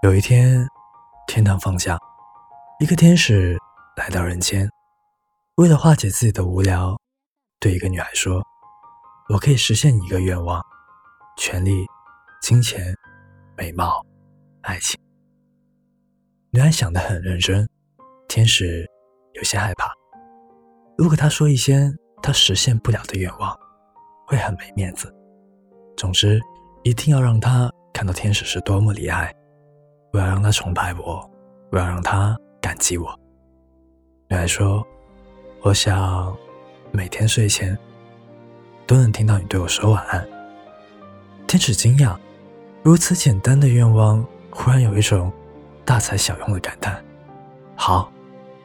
有一天，天堂放假，一个天使来到人间，为了化解自己的无聊，对一个女孩说：“我可以实现你一个愿望，权力、金钱、美貌、爱情。”女孩想得很认真，天使有些害怕，如果她说一些他实现不了的愿望，会很没面子。总之，一定要让她看到天使是多么厉害。我要让他崇拜我，我要让他感激我。女孩说：“我想每天睡前都能听到你对我说晚安。”天使惊讶，如此简单的愿望，忽然有一种大材小用的感叹。好，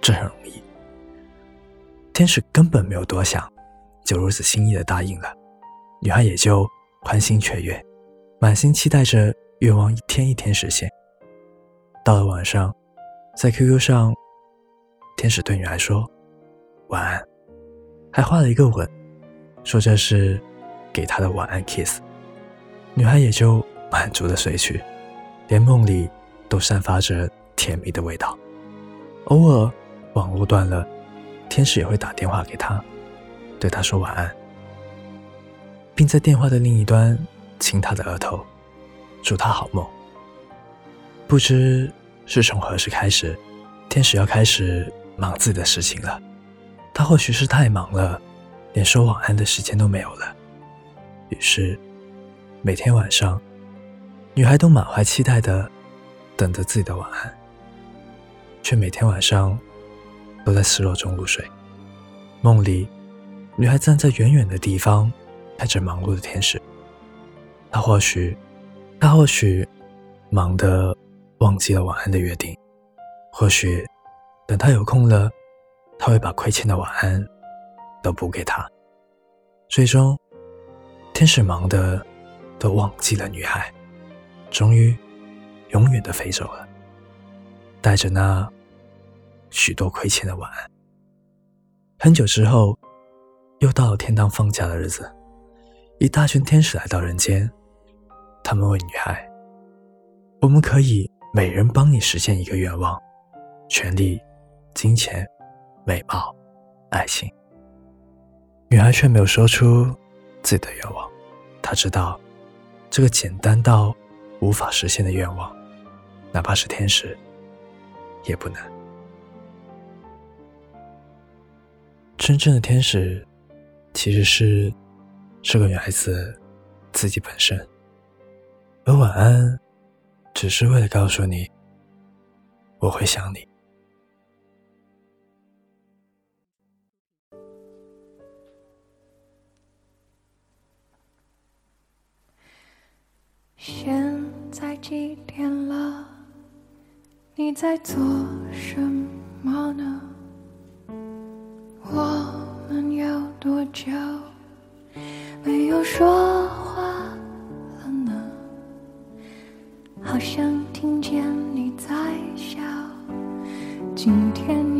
这很容易。天使根本没有多想，就如此轻易的答应了。女孩也就欢欣雀跃，满心期待着愿望一天一天实现。到了晚上，在 QQ 上，天使对女孩说：“晚安。”还画了一个吻，说这是给她的晚安 kiss。女孩也就满足的睡去，连梦里都散发着甜蜜的味道。偶尔网络断了，天使也会打电话给她，对她说晚安，并在电话的另一端亲她的额头，祝她好梦。不知是从何时开始，天使要开始忙自己的事情了。他或许是太忙了，连说晚安的时间都没有了。于是，每天晚上，女孩都满怀期待的等着自己的晚安，却每天晚上都在失落中入睡。梦里，女孩站在远远的地方，看着忙碌的天使。她或许，她或许忙得。忘记了晚安的约定，或许等他有空了，他会把亏欠的晚安都补给他。最终，天使忙的都忘记了女孩，终于永远的飞走了，带着那许多亏欠的晚安。很久之后，又到了天堂放假的日子，一大群天使来到人间，他们问女孩：“我们可以？”每人帮你实现一个愿望，权力、金钱、美貌、爱情。女孩却没有说出自己的愿望。她知道，这个简单到无法实现的愿望，哪怕是天使也不能。真正的天使，其实是这个女孩子自己本身。而晚安。只是为了告诉你，我会想你。现在几点了？你在做什么呢？我们有多久没有说想？听见你在笑，今天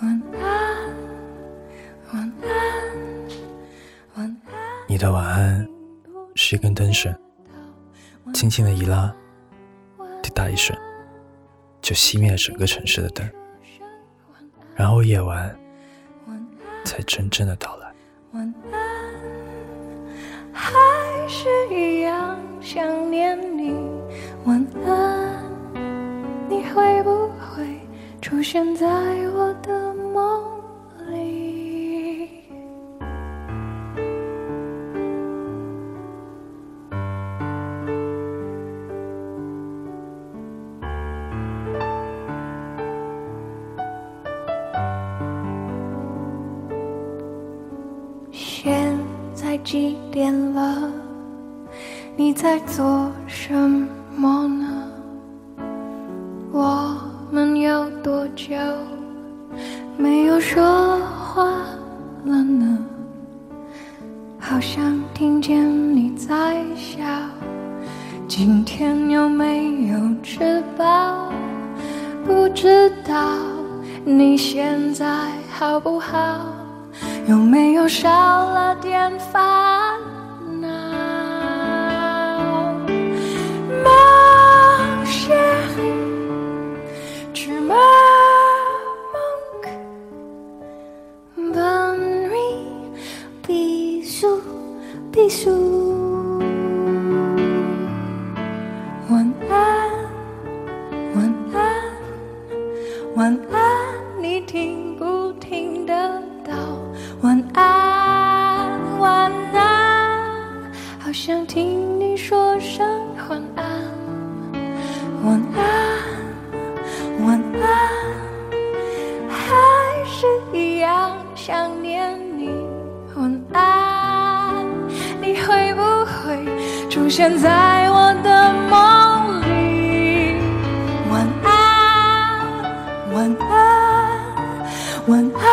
晚安，晚安，晚安。你的晚安。是一根灯绳，轻轻的一拉，滴答一声，就熄灭了整个城市的灯，然后夜晚才真正的到来。晚安，还是一样想念你。出现在我的梦里。现在几点了？你在做什么呢？我们有多久没有说话了呢？好想听见你在笑。今天有没有吃饱？不知道你现在好不好？有没有少了点烦必输。晚安，晚安，晚安，你听不听得到？晚安，晚安，好想听你说声晚安。晚安，晚安，还是一样想念你。晚安，现在我的梦里？晚安，晚安，晚安，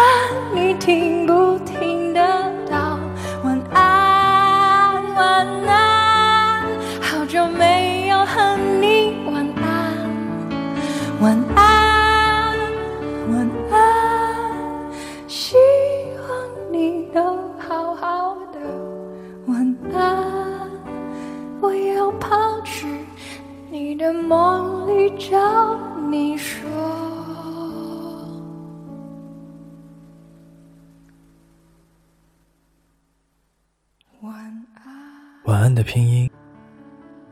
晚安的拼音，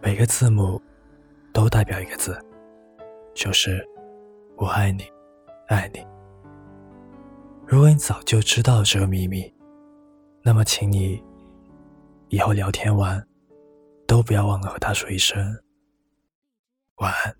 每个字母都代表一个字，就是我爱你，爱你。如果你早就知道这个秘密，那么请你以后聊天完，都不要忘了和他说一声晚安。